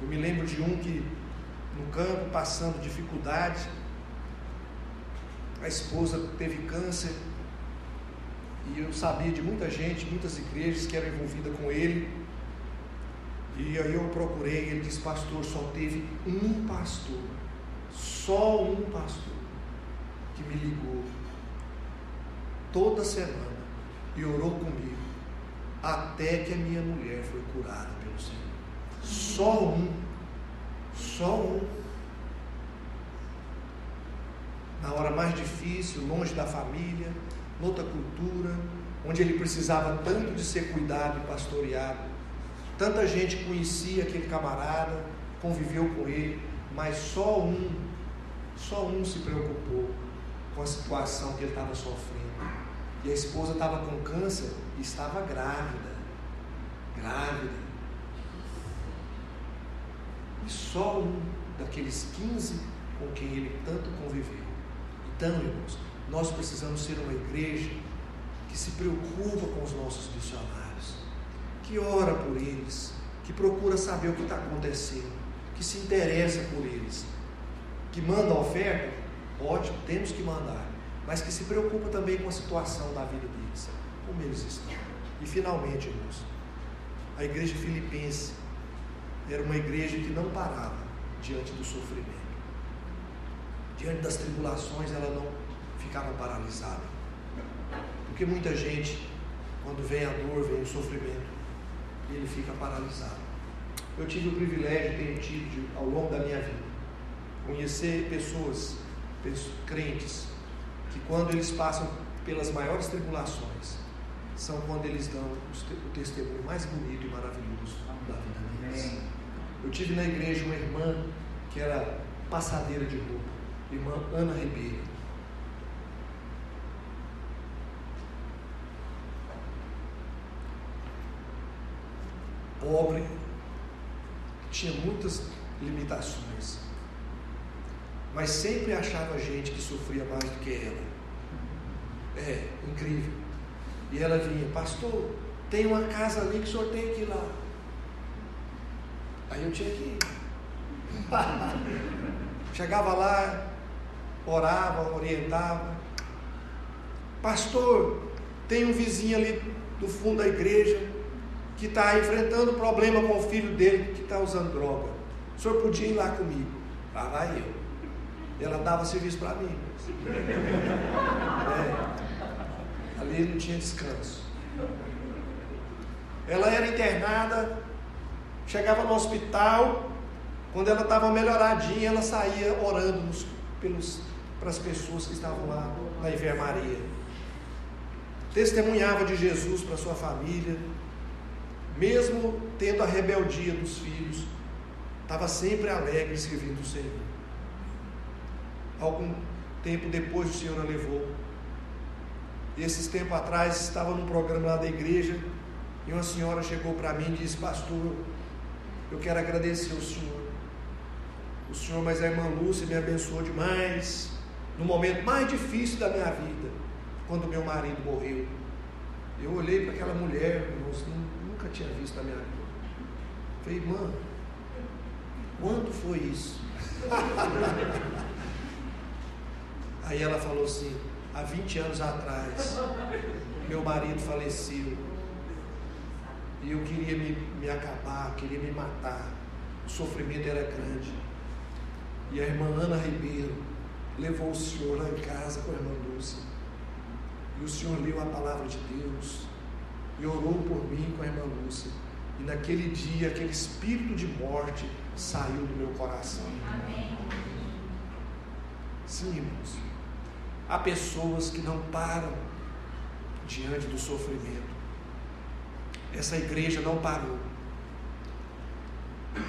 eu me lembro de um que no campo passando dificuldade, a esposa teve câncer, e eu sabia de muita gente, muitas igrejas que eram envolvidas com ele. E aí eu procurei, ele disse, pastor, só teve um pastor só um pastor que me ligou toda semana e orou comigo até que a minha mulher foi curada pelo Senhor. Só um. Só um. Na hora mais difícil, longe da família, noutra cultura, onde ele precisava tanto de ser cuidado e pastoreado. Tanta gente conhecia aquele camarada, conviveu com ele, mas só um só um se preocupou com a situação que ele estava sofrendo. E a esposa estava com câncer e estava grávida. Grávida. E só um daqueles 15 com quem ele tanto conviveu. Então, irmãos, nós precisamos ser uma igreja que se preocupa com os nossos missionários, que ora por eles, que procura saber o que está acontecendo, que se interessa por eles que manda oferta, ótimo, temos que mandar, mas que se preocupa também com a situação da vida deles, como eles estão. E finalmente, irmãos, a igreja filipense era uma igreja que não parava diante do sofrimento. Diante das tribulações, ela não ficava paralisada. Porque muita gente, quando vem a dor, vem o sofrimento, ele fica paralisado. Eu tive o privilégio, tenho tido de, ao longo da minha vida, conhecer pessoas, pessoas crentes, que quando eles passam pelas maiores tribulações, são quando eles dão o testemunho mais bonito e maravilhoso da vida deles. Eu tive na igreja uma irmã que era passadeira de roupa, irmã Ana Ribeiro. Pobre, tinha muitas limitações, mas sempre achava gente que sofria mais do que ela. É, incrível. E ela vinha, pastor, tem uma casa ali que o senhor tem que ir lá. Aí eu tinha que ir. Chegava lá, orava, orientava. Pastor, tem um vizinho ali do fundo da igreja que está enfrentando problema com o filho dele que está usando droga. O senhor podia ir lá comigo? Lá vai eu. Ela dava serviço para mim. É. Ali não tinha descanso. Ela era internada, chegava no hospital, quando ela estava melhoradinha, ela saía orando nos, pelos, para as pessoas que estavam lá na enfermaria. Testemunhava de Jesus para sua família, mesmo tendo a rebeldia dos filhos, estava sempre alegre servindo o Senhor. Algum tempo depois o Senhor a levou. E esses tempos atrás estava num programa lá da igreja e uma senhora chegou para mim e disse: Pastor, eu quero agradecer ao Senhor. O Senhor, mas a irmã Lúcia me abençoou demais no momento mais difícil da minha vida, quando meu marido morreu. Eu olhei para aquela mulher, irmãos, nunca tinha visto na minha vida. Falei, irmã, quando foi isso? Aí ela falou assim: há 20 anos atrás, meu marido faleceu. E eu queria me, me acabar, queria me matar. O sofrimento era grande. E a irmã Ana Ribeiro levou o senhor lá em casa com a irmã Lúcia. E o senhor leu a palavra de Deus. E orou por mim com a irmã Lúcia. E naquele dia, aquele espírito de morte saiu do meu coração. Amém. Sim, irmãos. Há pessoas que não param diante do sofrimento. Essa igreja não parou.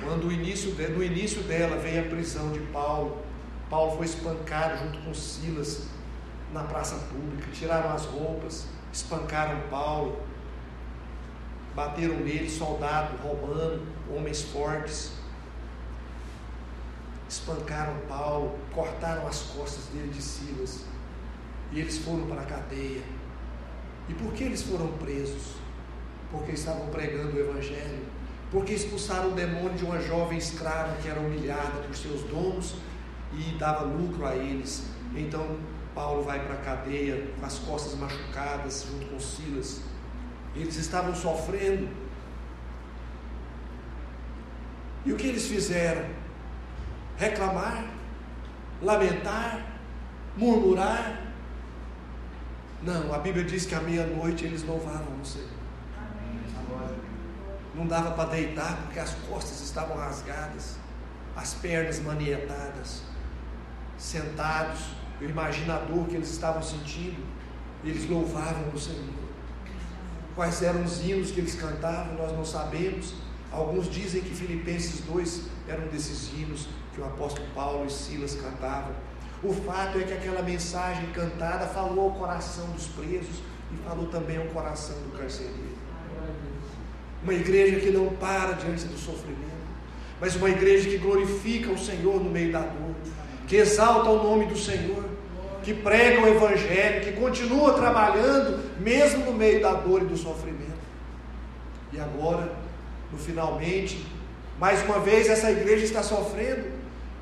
Quando no início, no início dela veio a prisão de Paulo, Paulo foi espancado junto com Silas na praça pública, tiraram as roupas, espancaram Paulo, bateram nele, soldado romano, homens fortes, espancaram Paulo, cortaram as costas dele de Silas, e eles foram para a cadeia. E por que eles foram presos? Porque estavam pregando o Evangelho porque expulsaram o demônio de uma jovem escrava que era humilhada por seus donos e dava lucro a eles. Então Paulo vai para a cadeia com as costas machucadas junto com Silas. Eles estavam sofrendo. E o que eles fizeram? Reclamar, lamentar, murmurar. Não, a Bíblia diz que à meia-noite eles louvavam o Senhor. Não dava para deitar porque as costas estavam rasgadas, as pernas manietadas. Sentados, eu imagino a dor que eles estavam sentindo. Eles louvavam o Senhor. Quais eram os hinos que eles cantavam, nós não sabemos. Alguns dizem que Filipenses 2 era um desses hinos que o apóstolo Paulo e Silas cantavam. O fato é que aquela mensagem cantada falou ao coração dos presos e falou também ao coração do carcereiro. Uma igreja que não para diante do sofrimento, mas uma igreja que glorifica o Senhor no meio da dor, que exalta o nome do Senhor, que prega o Evangelho, que continua trabalhando mesmo no meio da dor e do sofrimento. E agora, no finalmente, mais uma vez essa igreja está sofrendo,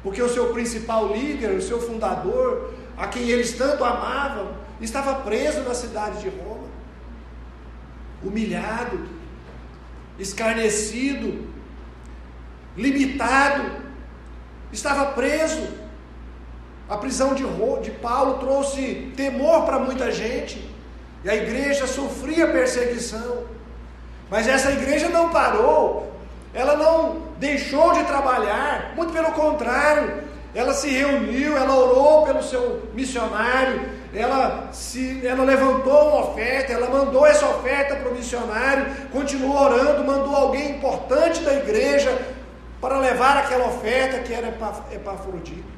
porque o seu principal líder, o seu fundador, a quem eles tanto amavam, estava preso na cidade de Roma, humilhado, escarnecido, limitado, estava preso. A prisão de, de Paulo trouxe temor para muita gente, E a igreja sofria perseguição. Mas essa igreja não parou, ela não deixou de trabalhar, muito pelo contrário, ela se reuniu, ela orou pelo seu missionário, ela, se, ela levantou uma oferta, ela mandou essa oferta para o missionário, continuou orando, mandou alguém importante da igreja para levar aquela oferta que era Epafrodito.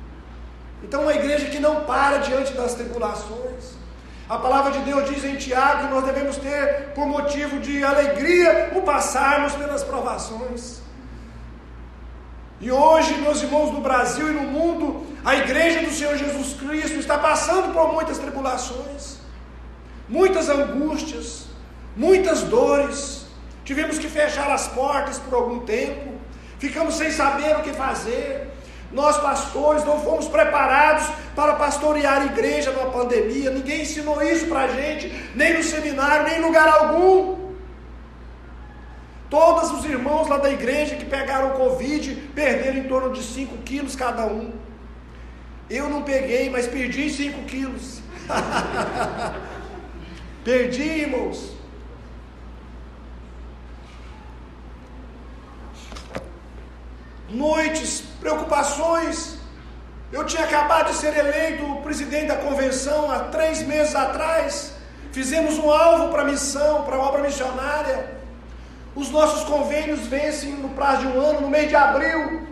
Então, uma igreja que não para diante das tribulações. A palavra de Deus diz em Tiago que nós devemos ter por motivo de alegria o passarmos pelas provações. E hoje, meus irmãos, no Brasil e no mundo, a igreja do Senhor Jesus Cristo está passando por muitas tribulações, muitas angústias, muitas dores. Tivemos que fechar as portas por algum tempo, ficamos sem saber o que fazer. Nós, pastores, não fomos preparados para pastorear a igreja numa pandemia, ninguém ensinou isso para a gente, nem no seminário, nem em lugar algum. Todos os irmãos lá da igreja que pegaram Covid perderam em torno de 5 quilos cada um. Eu não peguei, mas perdi 5 quilos. perdi, irmãos. Noites, preocupações. Eu tinha acabado de ser eleito presidente da convenção há três meses atrás. Fizemos um alvo para a missão, para a obra missionária. Os nossos convênios vencem no prazo de um ano, no mês de abril.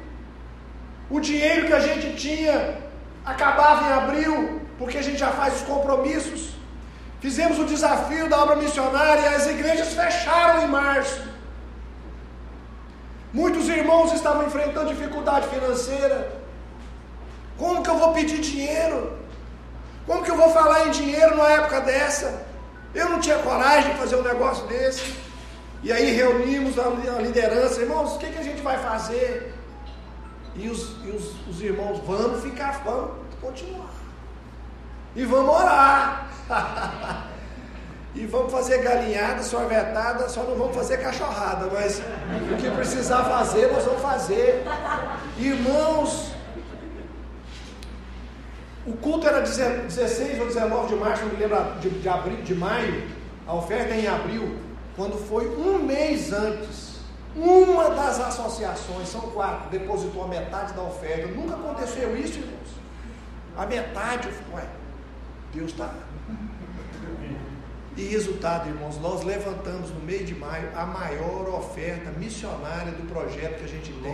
O dinheiro que a gente tinha acabava em abril, porque a gente já faz os compromissos. Fizemos o desafio da obra missionária e as igrejas fecharam em março. Muitos irmãos estavam enfrentando dificuldade financeira. Como que eu vou pedir dinheiro? Como que eu vou falar em dinheiro numa época dessa? Eu não tinha coragem de fazer um negócio desse. E aí reunimos a, liderança, irmãos, o que, que a gente vai fazer? E os, e os, os irmãos, vamos ficar, vamos continuar. E vamos orar. e vamos fazer galinhada, sorvetada, só não vamos fazer cachorrada, mas o que precisar fazer, nós vamos fazer. Irmãos, o culto era 16 ou 19 de março, não me lembro, de, de, abril, de maio, a oferta é em abril quando foi um mês antes, uma das associações, são quatro, depositou a metade da oferta. Nunca aconteceu isso, irmãos. A metade, ué, Deus está. E resultado, irmãos, nós levantamos no mês de maio a maior oferta missionária do projeto que a gente tem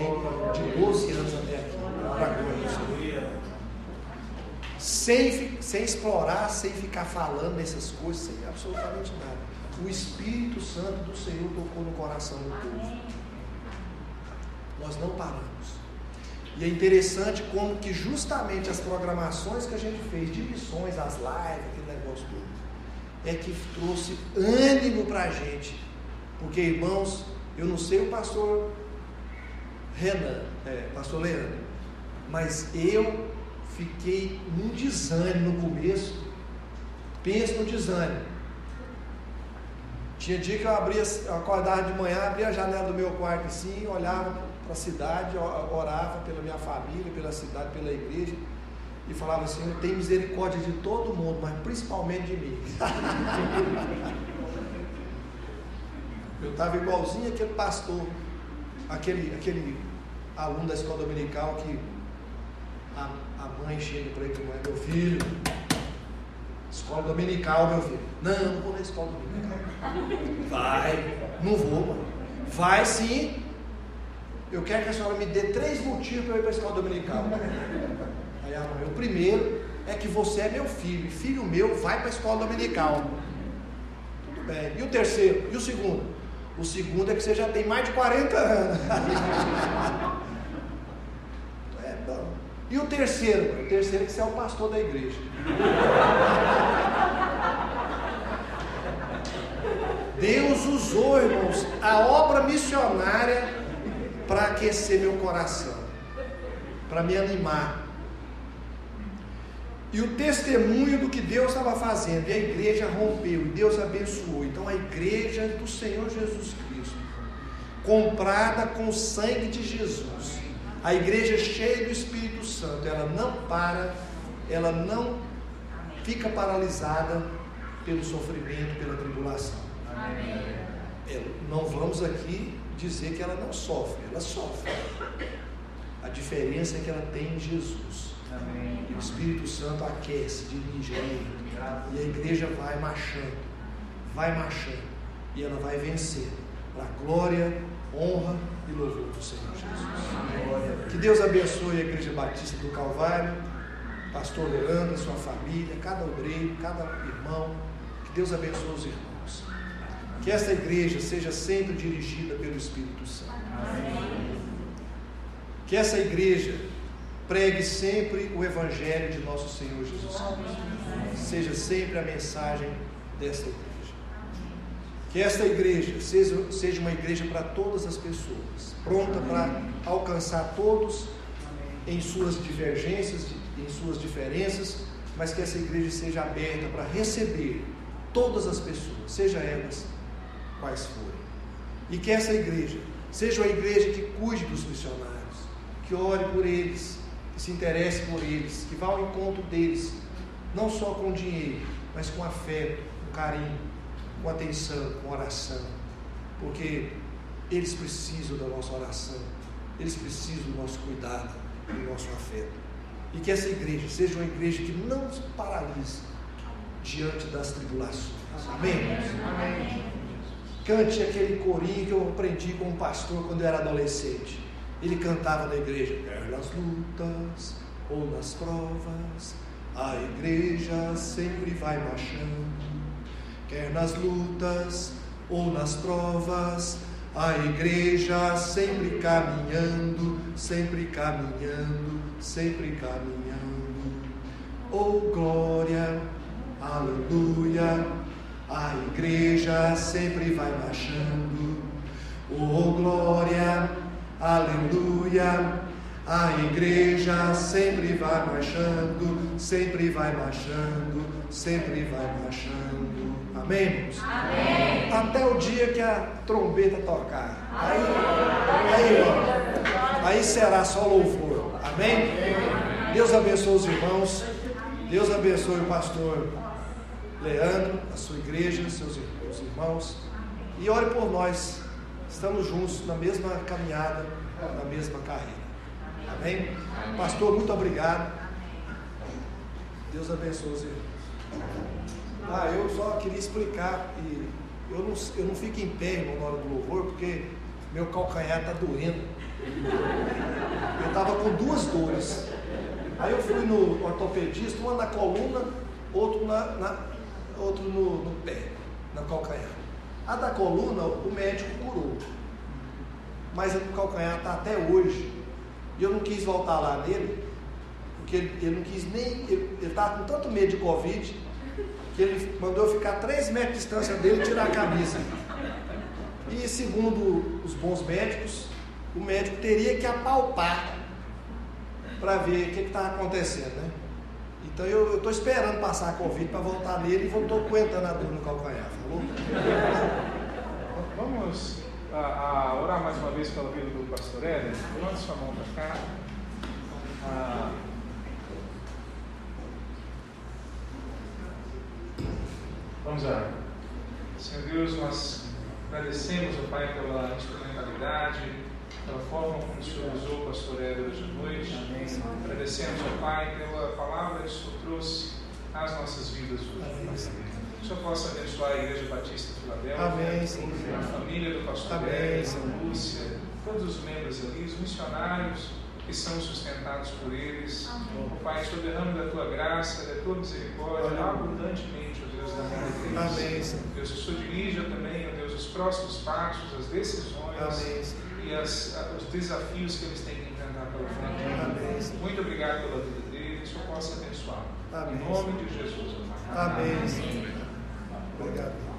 de 12 anos até aqui. Para sem, sem explorar, sem ficar falando nessas coisas, sem absolutamente nada o Espírito Santo do Senhor tocou no coração do povo. Nós não paramos. E é interessante como que justamente as programações que a gente fez de missões, as lives, aquele é que trouxe ânimo para a gente. Porque, irmãos, eu não sei o pastor Renan, é, pastor Leandro, mas eu fiquei num desânimo no começo. Pensa no desânimo. Tinha dia que eu abria, acordava de manhã, abria a janela do meu quarto assim, olhava para a cidade, orava pela minha família, pela cidade, pela igreja, e falava assim, eu tenho misericórdia de todo mundo, mas principalmente de mim. eu estava igualzinho aquele pastor, aquele, aquele aluno da escola dominical que a, a mãe chega para ele e meu filho, Escola dominical, meu filho. Não, não vou na escola dominical. Vai, não vou. Vai sim. Eu quero que a senhora me dê três motivos para eu ir para a escola dominical. O primeiro é que você é meu filho, e filho meu vai para a escola dominical. Tudo bem. E o terceiro? E o segundo? O segundo é que você já tem mais de 40 anos. é bom. E o terceiro? O terceiro é que você é o pastor da igreja. Deus usou, irmãos, a obra missionária para aquecer meu coração, para me animar. E o testemunho do que Deus estava fazendo, e a igreja rompeu, e Deus abençoou. Então a igreja do Senhor Jesus Cristo, comprada com o sangue de Jesus, a igreja cheia do Espírito Santo, ela não para, ela não fica paralisada, pelo sofrimento, pela tribulação. Amém. É, não vamos aqui dizer que ela não sofre, ela sofre. A diferença é que ela tem Jesus. Amém. E o Espírito Santo aquece, dirige, orienta. E a igreja vai marchando, vai marchando. E ela vai vencendo. Para glória, honra e louvor do Senhor Jesus. Que Deus abençoe a Igreja Batista do Calvário, Pastor Leandro, sua família, cada obreiro, cada irmão. Que Deus abençoe os irmãos. Que esta igreja seja sempre dirigida pelo Espírito Santo. Que essa igreja pregue sempre o Evangelho de nosso Senhor Jesus Cristo. Seja sempre a mensagem desta igreja. Que esta igreja seja, seja uma igreja para todas as pessoas, pronta para alcançar todos em suas divergências, em suas diferenças, mas que essa igreja seja aberta para receber todas as pessoas, seja elas quais forem. E que essa igreja seja uma igreja que cuide dos missionários, que ore por eles, que se interesse por eles, que vá ao encontro deles, não só com dinheiro, mas com afeto, com carinho com atenção, com oração, porque eles precisam da nossa oração, eles precisam do nosso cuidado, do nosso afeto. E que essa igreja seja uma igreja que não se paralise diante das tribulações. Amém? Amém. Cante aquele corinho que eu aprendi com um pastor quando eu era adolescente. Ele cantava na igreja, nas lutas ou nas provas, a igreja sempre vai marchando quer nas lutas ou nas provas, a igreja sempre caminhando, sempre caminhando, sempre caminhando. Oh glória, aleluia, a igreja sempre vai marchando. Oh glória, aleluia, a igreja sempre vai marchando, sempre vai marchando, sempre vai marchando. Amém? Amém. Até o dia que a trombeta tocar. Aí, aí, aí será só louvor. Amém? Deus abençoe os irmãos. Deus abençoe o pastor Leandro, a sua igreja, seus irmãos. E ore por nós. Estamos juntos na mesma caminhada, na mesma carreira. Amém? Pastor, muito obrigado. Deus abençoe os irmãos. Ah, eu só queria explicar. E eu não, eu não fico em pé, irmão, na hora do louvor, porque meu calcanhar está doendo. Eu estava com duas dores. Aí eu fui no ortopedista, uma na coluna, outro, na, na outro no, no pé, na calcanhar. A da coluna, o médico curou. Mas do calcanhar está até hoje. E eu não quis voltar lá nele, porque ele, ele não quis nem. Ele estava com tanto medo de Covid que ele mandou eu ficar 3 metros de distância dele e tirar a camisa. E segundo os bons médicos, o médico teria que apalpar para ver o que estava acontecendo, né? Então eu estou esperando passar a Covid para voltar nele e estou aguentando a dor no calcanhar, falou? Vamos a, a orar mais uma vez pela vida do pastor Éder? Levante sua mão para cá. Ah, Vamos lá. Senhor Deus, nós agradecemos, ó Pai, pela instrumentalidade, pela forma como o Senhor usou o pastor Éder hoje à noite. Amém. Agradecemos, ó Pai, pela palavra que o Senhor trouxe às nossas vidas hoje. Amém. Que o Senhor possa abençoar a Igreja Batista de Filadélfia, Amém, a família do pastor Amém, a Lúcia, todos os membros ali, os missionários que são sustentados por eles. Ó Pai, Senhor derrame da tua graça, da tua misericórdia, abundantemente Deus, da minha Amém. Deus, o Senhor dirija também, ó Deus, os próximos passos, as decisões Amém. e as, os desafios que eles têm que enfrentar pela frente. Amém. Muito obrigado pela vida dele, que o Senhor possa abençoar. Amém. Em nome de Jesus, Amém. Obrigado.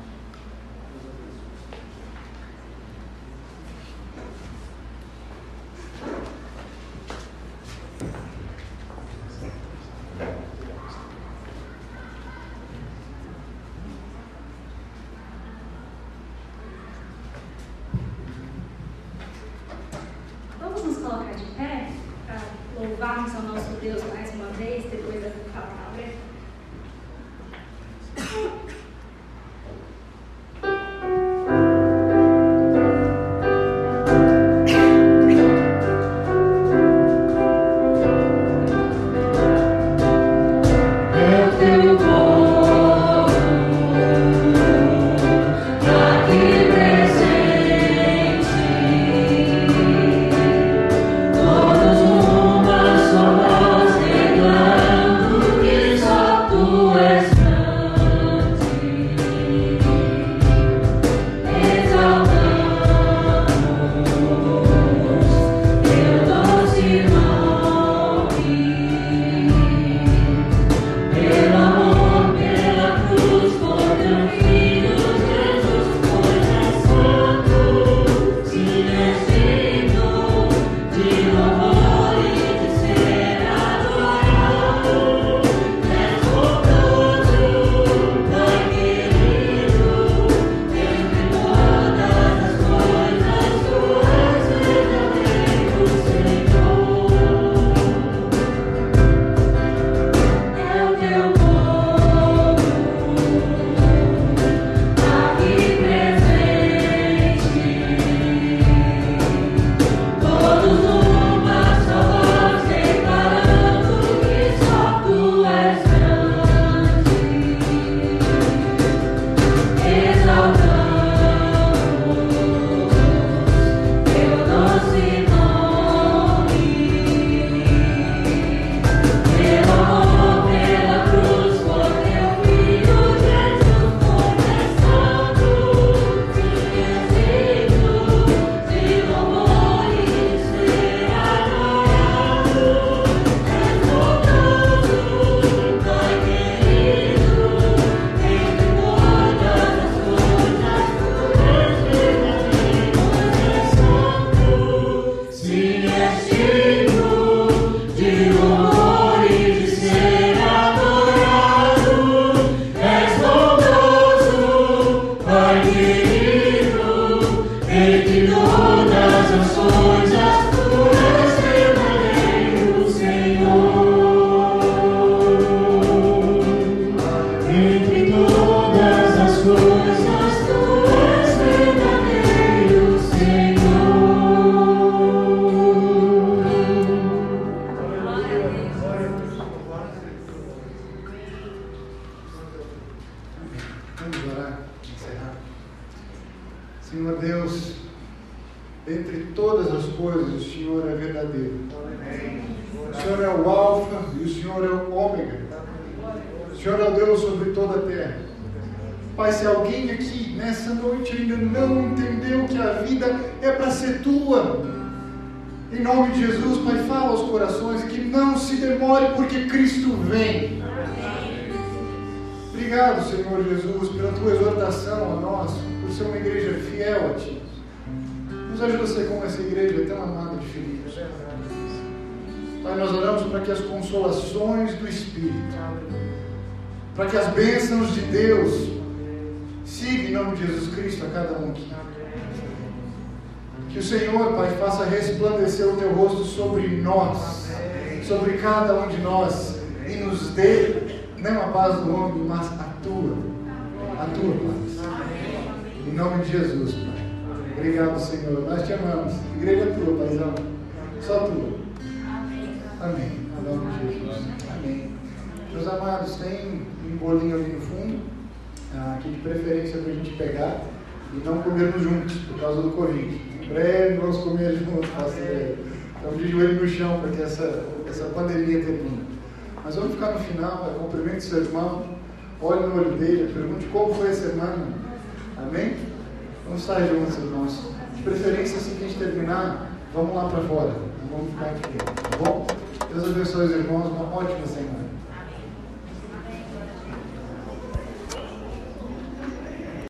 Senhor Deus, entre todas as coisas, o Senhor é verdadeiro. O Senhor é o Alfa e o Senhor é o Ômega. O Senhor é o Deus sobre toda a terra. Pai, se alguém aqui nessa noite ainda não entendeu que a vida é para ser tua, em nome de Jesus, Pai, fala aos corações que não se demore, porque Cristo vem. Obrigado, Senhor Jesus, pela tua exortação a nós ser uma igreja fiel a Ti. Nos ajuda a ser como essa igreja tão amada de Filipos. É Pai, nós oramos para que as consolações do Espírito, para que as bênçãos de Deus sigam em nome de Jesus Cristo a cada um aqui. Que o Senhor, Pai, faça resplandecer o teu rosto sobre nós, sobre cada um de nós, e nos dê não a paz do homem, mas a tua, a tua paz. Em nome de Jesus, Pai. Obrigado, Senhor. Nós te amamos. A igreja é tua, Paizão. Só tua. Amém. Em nome de Jesus. Amém. Meus amados, tem um bolinho ali no fundo, ah, aqui de preferência para a gente pegar e não comermos juntos, por causa do Covid. Em breve vamos comer juntos, pastor. Estamos de joelho no chão para que essa, essa pandemia termine. Mas vamos ficar no final, cumprimente seu irmão, olhe no olho dele, pergunte como foi a semana Amém? Vamos estar juntos, irmãos. De preferência, assim que a gente terminar, vamos lá para fora. Não vamos ficar aqui, tá bom? Deus abençoe os irmãos. Uma ótima semana.